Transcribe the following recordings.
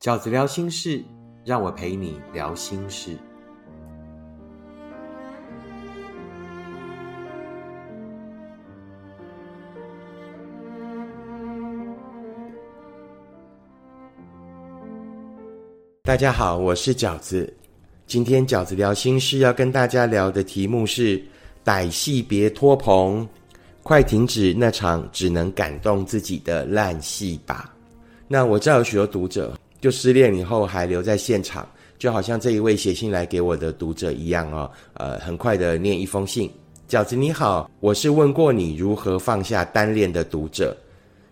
饺子聊心事，让我陪你聊心事。大家好，我是饺子。今天饺子聊心事要跟大家聊的题目是“歹戏别拖棚”，快停止那场只能感动自己的烂戏吧。那我知道有许多读者。就失恋以后还留在现场，就好像这一位写信来给我的读者一样哦。呃，很快的念一封信。饺子你好，我是问过你如何放下单恋的读者，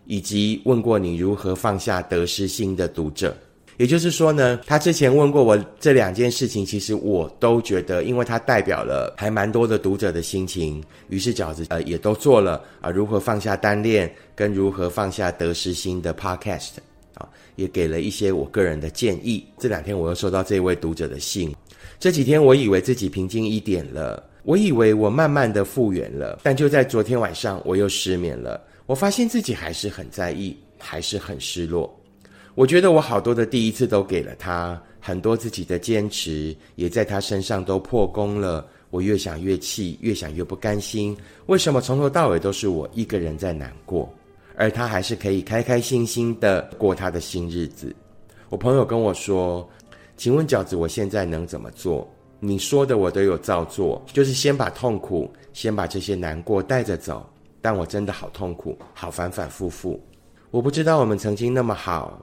以及问过你如何放下得失心的读者。也就是说呢，他之前问过我这两件事情，其实我都觉得，因为他代表了还蛮多的读者的心情，于是饺子呃也都做了啊，如何放下单恋跟如何放下得失心的 podcast。也给了一些我个人的建议。这两天我又收到这位读者的信。这几天我以为自己平静一点了，我以为我慢慢的复原了，但就在昨天晚上我又失眠了。我发现自己还是很在意，还是很失落。我觉得我好多的第一次都给了他，很多自己的坚持也在他身上都破功了。我越想越气，越想越不甘心。为什么从头到尾都是我一个人在难过？而他还是可以开开心心的过他的新日子。我朋友跟我说：“请问饺子，我现在能怎么做？”你说的我都有照做，就是先把痛苦，先把这些难过带着走。但我真的好痛苦，好反反复复。我不知道我们曾经那么好，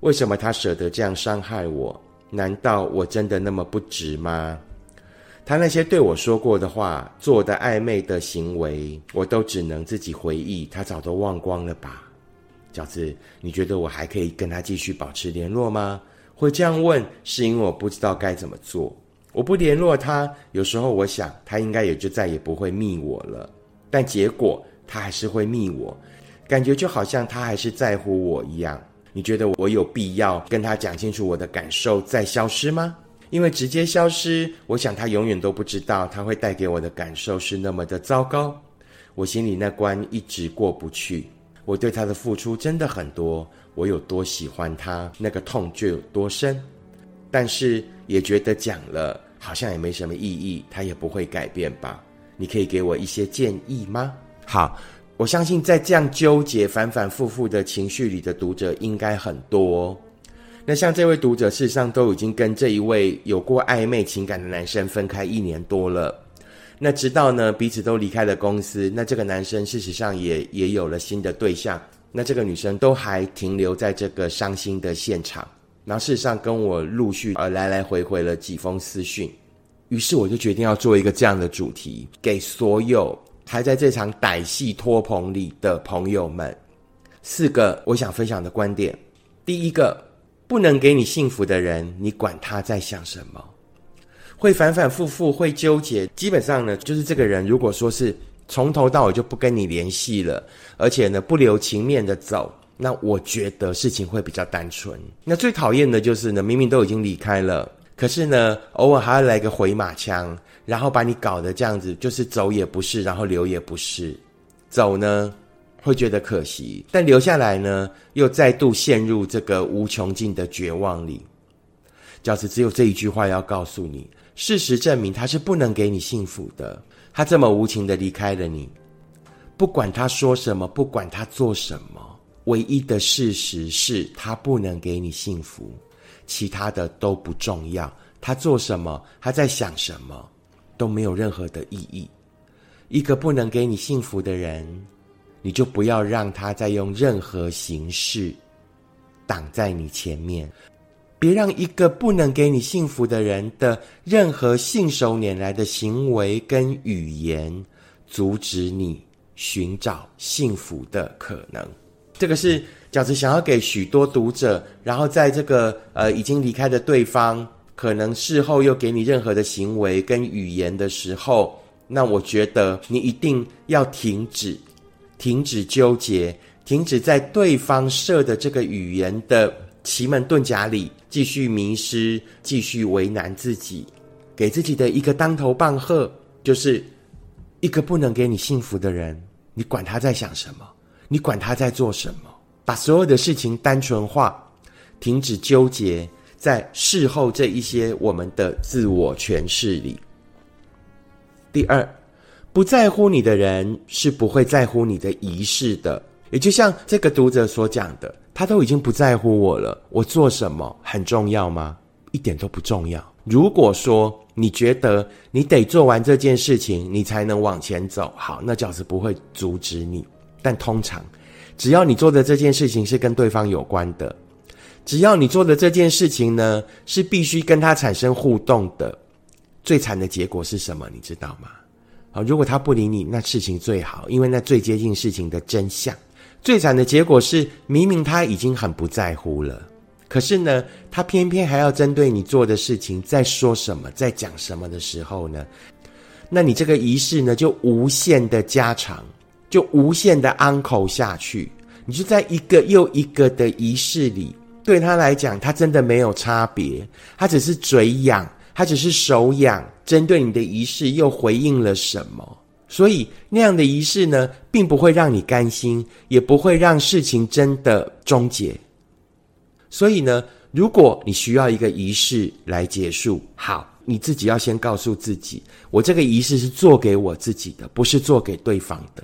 为什么他舍得这样伤害我？难道我真的那么不值吗？他那些对我说过的话、做的暧昧的行为，我都只能自己回忆。他早都忘光了吧？饺子，你觉得我还可以跟他继续保持联络吗？会这样问，是因为我不知道该怎么做。我不联络他，有时候我想他应该也就再也不会密我了。但结果他还是会密我，感觉就好像他还是在乎我一样。你觉得我有必要跟他讲清楚我的感受再消失吗？因为直接消失，我想他永远都不知道他会带给我的感受是那么的糟糕。我心里那关一直过不去。我对他的付出真的很多，我有多喜欢他，那个痛就有多深。但是也觉得讲了好像也没什么意义，他也不会改变吧？你可以给我一些建议吗？好，我相信在这样纠结、反反复复的情绪里的读者应该很多。那像这位读者，事实上都已经跟这一位有过暧昧情感的男生分开一年多了。那直到呢彼此都离开了公司，那这个男生事实上也也有了新的对象。那这个女生都还停留在这个伤心的现场。然后事实上跟我陆续呃来来回回了几封私讯。于是我就决定要做一个这样的主题，给所有还在这场歹戏拖棚里的朋友们，四个我想分享的观点。第一个。不能给你幸福的人，你管他在想什么？会反反复复，会纠结。基本上呢，就是这个人，如果说是从头到尾就不跟你联系了，而且呢不留情面的走，那我觉得事情会比较单纯。那最讨厌的就是呢，明明都已经离开了，可是呢，偶尔还要来个回马枪，然后把你搞得这样子，就是走也不是，然后留也不是，走呢？会觉得可惜，但留下来呢，又再度陷入这个无穷尽的绝望里。饺子只有这一句话要告诉你：事实证明他是不能给你幸福的。他这么无情的离开了你，不管他说什么，不管他做什么，唯一的事实是他不能给你幸福，其他的都不重要。他做什么，他在想什么，都没有任何的意义。一个不能给你幸福的人。你就不要让他再用任何形式挡在你前面，别让一个不能给你幸福的人的任何信手拈来的行为跟语言阻止你寻找幸福的可能。这个是饺子想要给许多读者，然后在这个呃已经离开的对方，可能事后又给你任何的行为跟语言的时候，那我觉得你一定要停止。停止纠结，停止在对方设的这个语言的奇门遁甲里继续迷失，继续为难自己，给自己的一个当头棒喝，就是一个不能给你幸福的人，你管他在想什么，你管他在做什么，把所有的事情单纯化，停止纠结在事后这一些我们的自我诠释里。第二，不在乎你的人是不会在乎你的仪式的。也就像这个读者所讲的，他都已经不在乎我了，我做什么很重要吗？一点都不重要。如果说你觉得你得做完这件事情，你才能往前走，好，那饺子不会阻止你。但通常，只要你做的这件事情是跟对方有关的，只要你做的这件事情呢是必须跟他产生互动的，最惨的结果是什么？你知道吗？好，如果他不理你，那事情最好，因为那最接近事情的真相。最惨的结果是，明明他已经很不在乎了，可是呢，他偏偏还要针对你做的事情在说什么，在讲什么的时候呢？那你这个仪式呢，就无限的加长。就无限的安口下去，你就在一个又一个的仪式里，对他来讲，他真的没有差别，他只是嘴痒，他只是手痒，针对你的仪式又回应了什么？所以那样的仪式呢，并不会让你甘心，也不会让事情真的终结。所以呢，如果你需要一个仪式来结束，好，你自己要先告诉自己，我这个仪式是做给我自己的，不是做给对方的。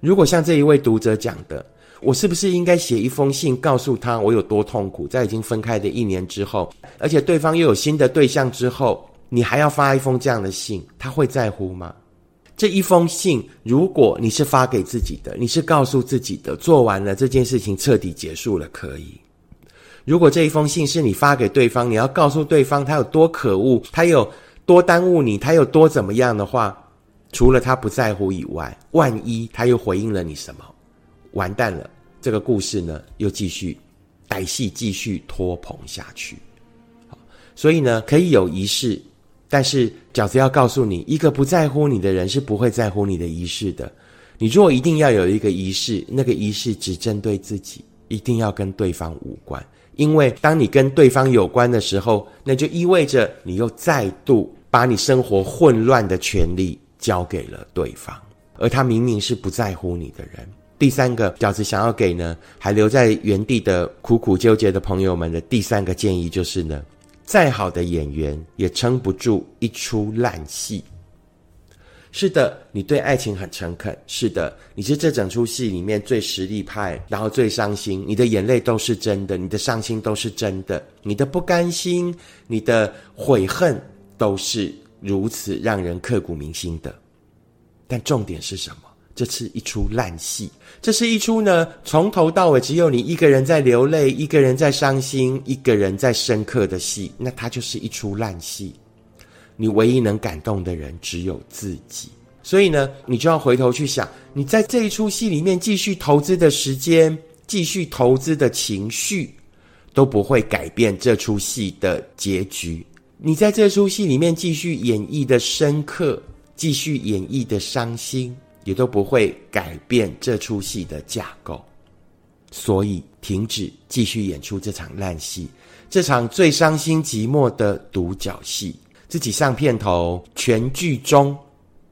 如果像这一位读者讲的，我是不是应该写一封信告诉他我有多痛苦？在已经分开的一年之后，而且对方又有新的对象之后，你还要发一封这样的信，他会在乎吗？这一封信，如果你是发给自己的，你是告诉自己的，做完了这件事情彻底结束了，可以。如果这一封信是你发给对方，你要告诉对方他有多可恶，他有多耽误你，他有多怎么样的话。除了他不在乎以外，万一他又回应了你什么，完蛋了！这个故事呢，又继续歹戏继续拖棚下去。好，所以呢，可以有仪式，但是饺子要告诉你，一个不在乎你的人是不会在乎你的仪式的。你如果一定要有一个仪式，那个仪式只针对自己，一定要跟对方无关。因为当你跟对方有关的时候，那就意味着你又再度把你生活混乱的权利。交给了对方，而他明明是不在乎你的人。第三个饺子想要给呢，还留在原地的苦苦纠结的朋友们的第三个建议就是呢，再好的演员也撑不住一出烂戏。是的，你对爱情很诚恳。是的，你是这整出戏里面最实力派，然后最伤心，你的眼泪都是真的，你的伤心都是真的，你的不甘心，你的悔恨都是。如此让人刻骨铭心的，但重点是什么？这是一出烂戏。这是一出呢，从头到尾只有你一个人在流泪，一个人在伤心，一个人在深刻的戏。那它就是一出烂戏。你唯一能感动的人只有自己。所以呢，你就要回头去想，你在这一出戏里面继续投资的时间，继续投资的情绪，都不会改变这出戏的结局。你在这出戏里面继续演绎的深刻，继续演绎的伤心，也都不会改变这出戏的架构。所以，停止继续演出这场烂戏，这场最伤心寂寞的独角戏，自己上片头，全剧终，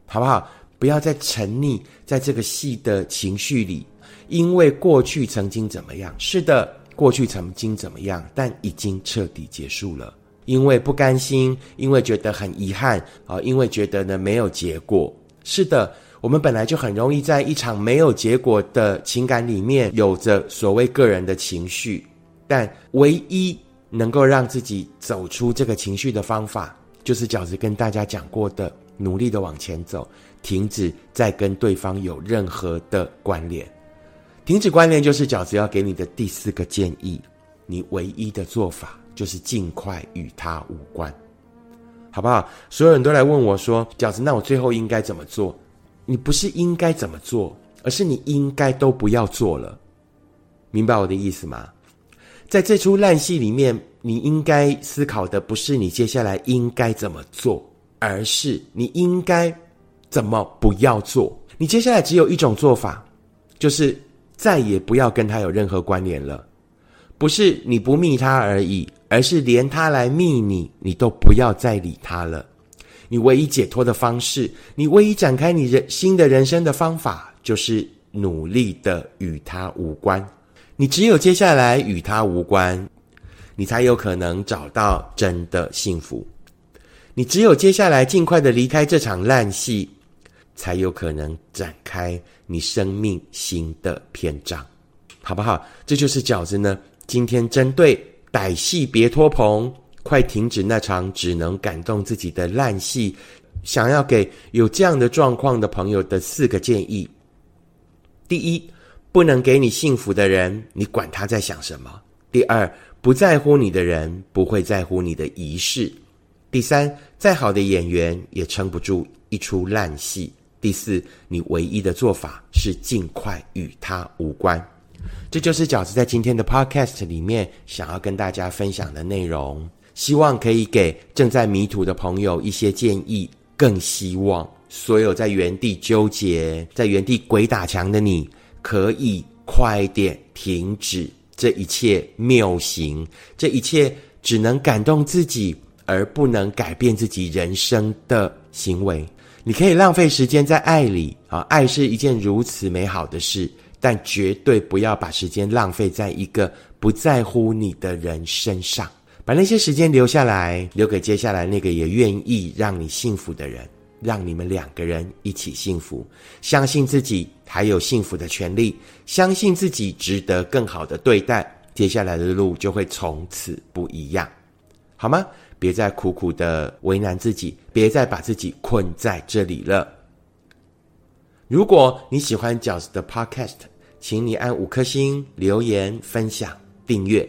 好不好？不要再沉溺在这个戏的情绪里，因为过去曾经怎么样？是的，过去曾经怎么样？但已经彻底结束了。因为不甘心，因为觉得很遗憾啊，因为觉得呢没有结果。是的，我们本来就很容易在一场没有结果的情感里面有着所谓个人的情绪，但唯一能够让自己走出这个情绪的方法，就是饺子跟大家讲过的，努力的往前走，停止再跟对方有任何的关联。停止关联就是饺子要给你的第四个建议，你唯一的做法。就是尽快与他无关，好不好？所有人都来问我说：“饺子，那我最后应该怎么做？”你不是应该怎么做，而是你应该都不要做了。明白我的意思吗？在这出烂戏里面，你应该思考的不是你接下来应该怎么做，而是你应该怎么不要做。你接下来只有一种做法，就是再也不要跟他有任何关联了。不是你不密他而已。而是连他来密你，你都不要再理他了。你唯一解脱的方式，你唯一展开你人新的人生的方法，就是努力的与他无关。你只有接下来与他无关，你才有可能找到真的幸福。你只有接下来尽快的离开这场烂戏，才有可能展开你生命新的篇章，好不好？这就是饺子呢。今天针对歹戏别拖棚，快停止那场只能感动自己的烂戏，想要给有这样的状况的朋友的四个建议。第一，不能给你幸福的人，你管他在想什么。第二，不在乎你的人，不会在乎你的仪式。第三，再好的演员也撑不住一出烂戏。第四，你唯一的做法是尽快与他无关。这就是饺子在今天的 Podcast 里面想要跟大家分享的内容，希望可以给正在迷途的朋友一些建议，更希望所有在原地纠结、在原地鬼打墙的你，可以快点停止这一切谬行，这一切只能感动自己。而不能改变自己人生的行为，你可以浪费时间在爱里啊，爱是一件如此美好的事，但绝对不要把时间浪费在一个不在乎你的人身上，把那些时间留下来，留给接下来那个也愿意让你幸福的人，让你们两个人一起幸福。相信自己还有幸福的权利，相信自己值得更好的对待，接下来的路就会从此不一样，好吗？别再苦苦的为难自己，别再把自己困在这里了。如果你喜欢饺子的 Podcast，请你按五颗星、留言、分享、订阅。